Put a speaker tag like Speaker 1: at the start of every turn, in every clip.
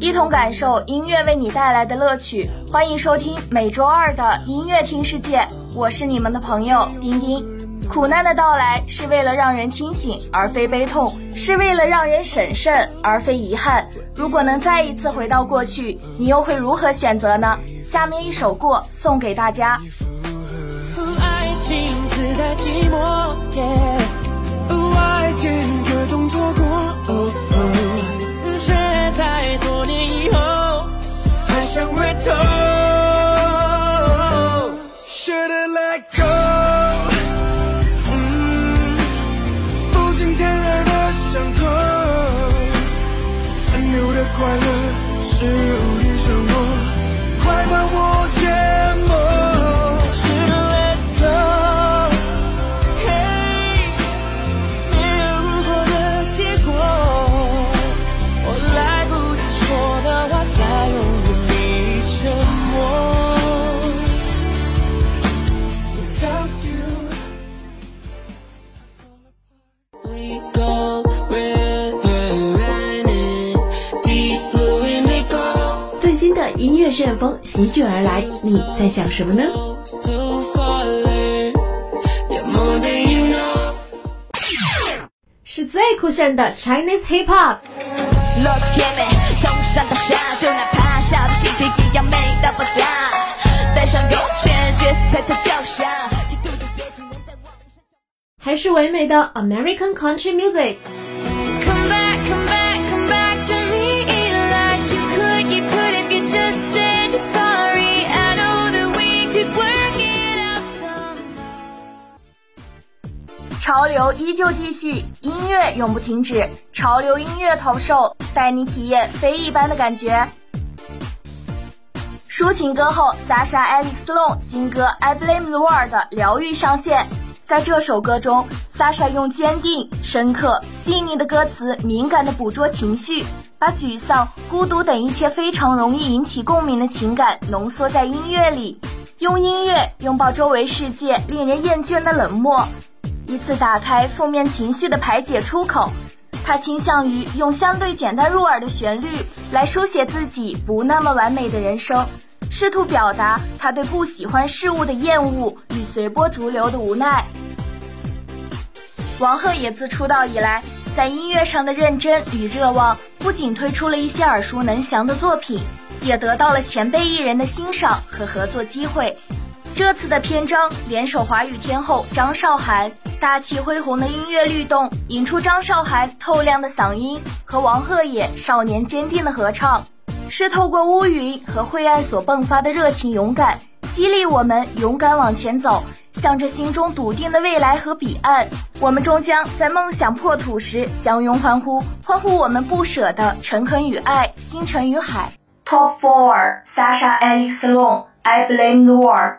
Speaker 1: 一同感受音乐为你带来的乐趣，欢迎收听每周二的音乐听世界，我是你们的朋友丁丁。苦难的到来是为了让人清醒，而非悲痛；是为了让人审慎，而非遗憾。如果能再一次回到过去，你又会如何选择呢？下面一首《过》送给大家。
Speaker 2: 爱情自带寂寞。爱
Speaker 3: 旋风席卷而来，你在想什么呢？是最酷炫的 Chinese Hip Hop。还是唯美的 American Country Music。
Speaker 1: 潮流依旧继续，音乐永不停止。潮流音乐投售带你体验非一般的感觉。抒情歌后 Sasha Alex Long 新歌《I Blame the World》疗愈上线。在这首歌中，Sasha 用坚定、深刻、细腻的歌词，敏感地捕捉情绪，把沮丧、孤独等一切非常容易引起共鸣的情感浓缩在音乐里，用音乐拥抱周围世界令人厌倦的冷漠。一次打开负面情绪的排解出口，他倾向于用相对简单入耳的旋律来书写自己不那么完美的人生，试图表达他对不喜欢事物的厌恶与随波逐流的无奈。王鹤也自出道以来，在音乐上的认真与热望，不仅推出了一些耳熟能详的作品，也得到了前辈艺人的欣赏和合作机会。这次的篇章联手华语天后张韶涵，大气恢宏的音乐律动，引出张韶涵透亮的嗓音和王鹤野少年坚定的合唱，是透过乌云和晦暗所迸发的热情勇敢，激励我们勇敢往前走，向着心中笃定的未来和彼岸。我们终将在梦想破土时相拥欢呼，欢呼我们不舍的诚恳与爱，星辰与海。Top Four，Sasha Alex Long，I Blame the World。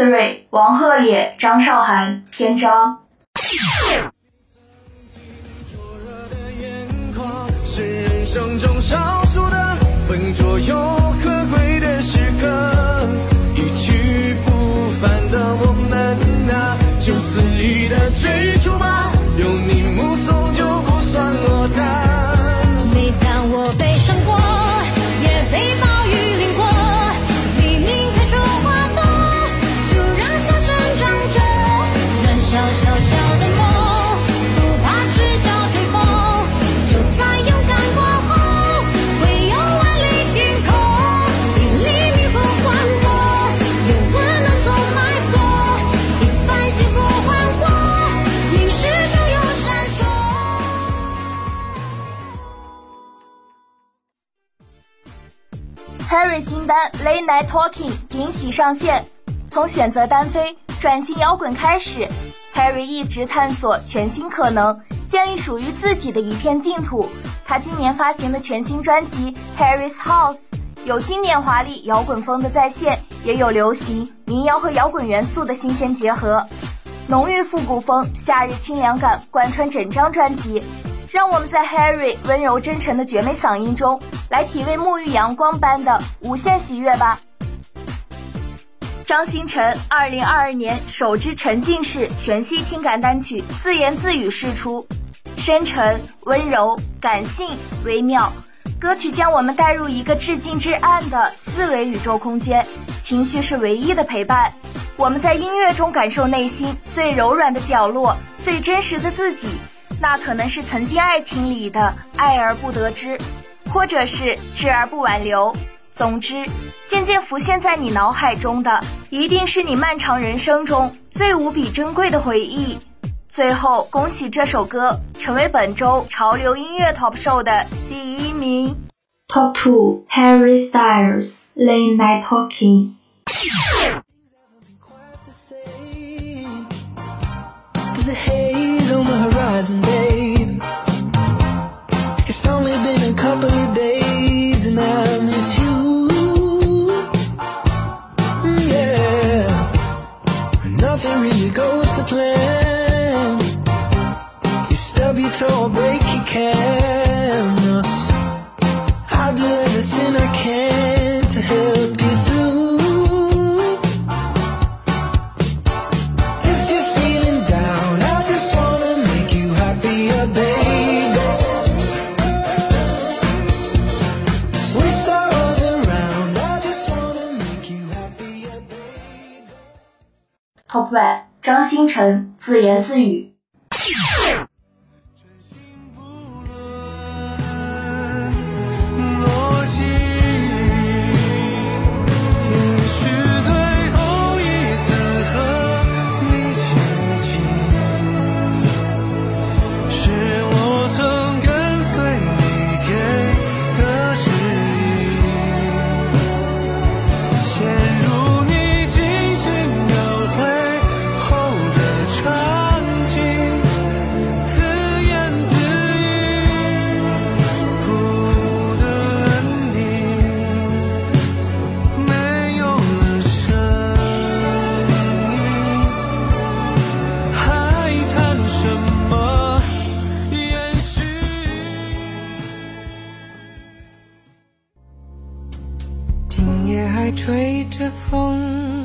Speaker 1: Three，王鹤野、张韶涵，篇章。
Speaker 2: 是人生中少数的笨拙又可贵的时刻，一去不返的我们啊，就肆意的
Speaker 1: 最新单《Late Night Talking》惊喜上线。从选择单飞转型摇滚开始，Harry 一直探索全新可能，建立属于自己的一片净土。他今年发行的全新专辑《Harry's House》有经典华丽摇滚风的再现，也有流行民谣和摇滚元素的新鲜结合，浓郁复古风、夏日清凉感贯穿整张专辑。让我们在 Harry 温柔真诚的绝美嗓音中，来体味沐浴阳光般的无限喜悦吧。张新成二零二二年首支沉浸式全息听感单曲《自言自语》释出，深沉、温柔、感性、微妙，歌曲将我们带入一个至近至暗的四维宇宙空间，情绪是唯一的陪伴。我们在音乐中感受内心最柔软的角落，最真实的自己。那可能是曾经爱情里的爱而不得知，或者是知而不挽留。总之，渐渐浮现在你脑海中的，一定是你漫长人生中最无比珍贵的回忆。最后，恭喜这首歌成为本周潮流音乐 Top Show 的第一名。
Speaker 4: Top Two Harry Styles Late Night Talking。
Speaker 1: 喂张新成自言自语。
Speaker 2: 风，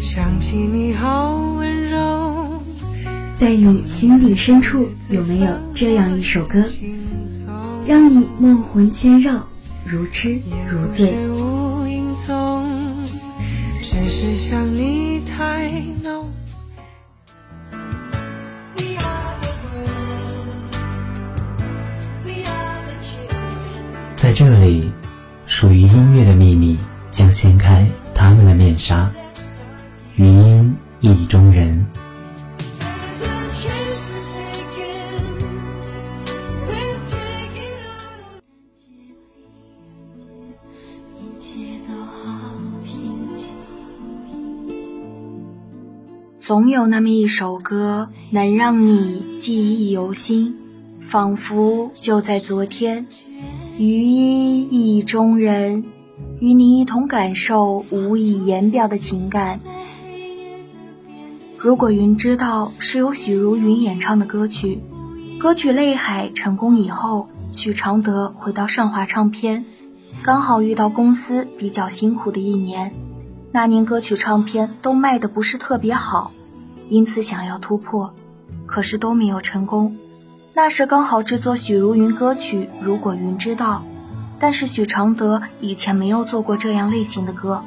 Speaker 2: 想起你好温柔，
Speaker 4: 在你心底深处，有没有这样一首歌，让你梦魂牵绕，如痴如醉？
Speaker 2: 无影踪，只是想你太浓。
Speaker 5: 在这里，属于音乐的秘密将掀开的面纱。余音意中人，
Speaker 1: 总有那么一首歌，能让你记忆犹新，仿佛就在昨天。余音意中人，与你一同感受无以言表的情感。
Speaker 6: 如果云知道是由许茹芸演唱的歌曲，歌曲《泪海》成功以后，许常德回到上华唱片，刚好遇到公司比较辛苦的一年，那年歌曲唱片都卖的不是特别好，因此想要突破，可是都没有成功。那时刚好制作许茹芸歌曲《如果云知道》，但是许常德以前没有做过这样类型的歌，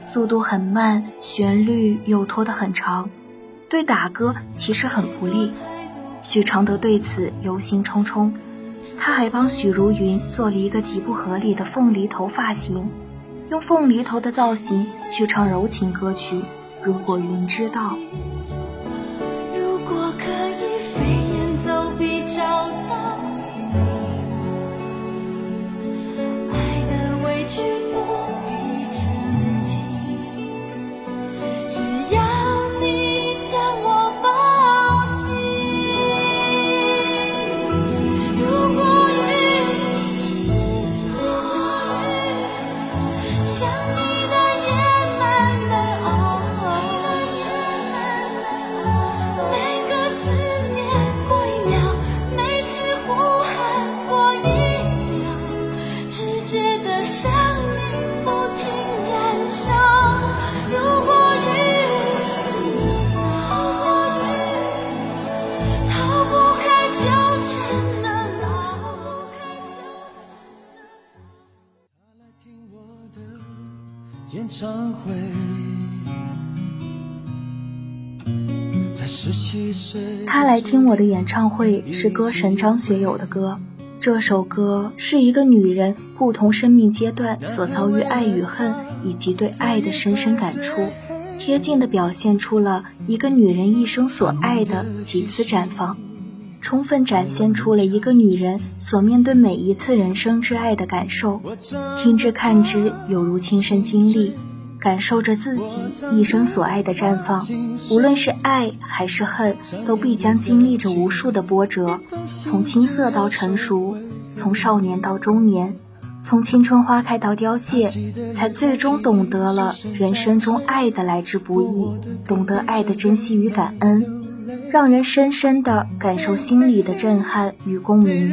Speaker 6: 速度很慢，旋律又拖得很长。对打歌其实很不利，许常德对此忧心忡忡。他还帮许茹芸做了一个极不合理的凤梨头发型，用凤梨头的造型去唱柔情歌曲《如果云知道》。他来听我的演唱会是歌神张学友的歌。这首歌是一个女人不同生命阶段所遭遇爱与恨，以及对爱的深深感触，贴近地表现出了一个女人一生所爱的几次绽放，充分展现出了一个女人所面对每一次人生之爱的感受。听之看之，犹如亲身经历。感受着自己一生所爱的绽放，无论是爱还是恨，都必将经历着无数的波折，从青涩到成熟，从少年到中年，从青春花开到凋谢，才最终懂得了人生中爱的来之不易，懂得爱的珍惜与感恩，让人深深的感受心里的震撼与共鸣。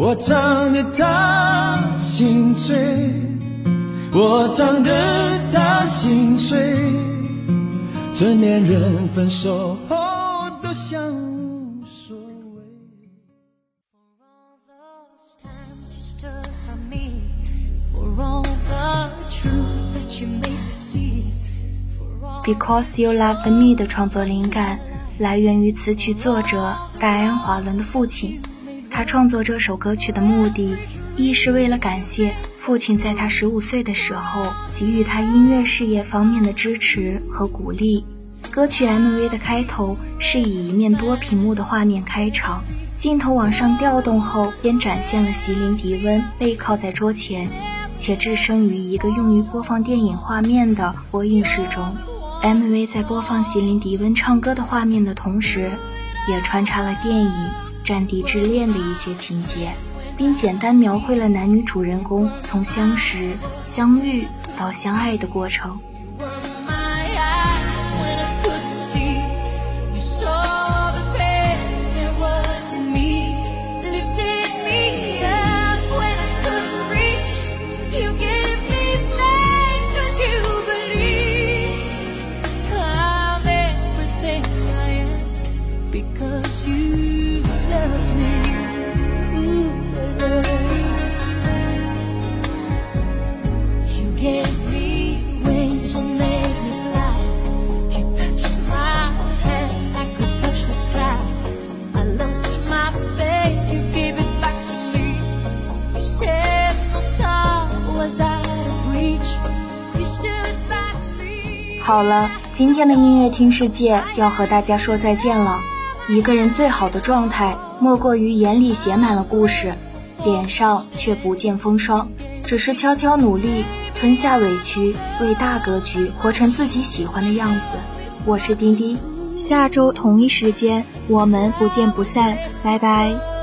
Speaker 4: 我唱得他心醉，我唱得他心碎。成年人分手后都像无所谓。
Speaker 2: for all those times you stood by me for all the truth that you made me see. For all
Speaker 6: Because You Loved Me 的创作灵感来源于词曲作者戴安·华伦的父亲。他创作这首歌曲的目的，一是为了感谢父亲在他十五岁的时候给予他音乐事业方面的支持和鼓励。歌曲 MV 的开头是以一面多屏幕的画面开场，镜头往上调动后，便展现了席琳·迪温背靠在桌前，且置身于一个用于播放电影画面的播映室中。MV 在播放席琳·迪温唱歌的画面的同时，也穿插了电影《战地之恋》的一些情节，并简单描绘了男女主人公从相识、相遇到相爱的过程。
Speaker 2: my eyes
Speaker 6: 好了，今天的音乐听世界要和大家说再见了。一个人最好的状态，莫过于眼里写满了故事，脸上却不见风霜，只是悄悄努力，吞下委屈，为大格局活成自己喜欢的样子。我是丁丁，
Speaker 7: 下周同一时间我们不见不散，拜拜。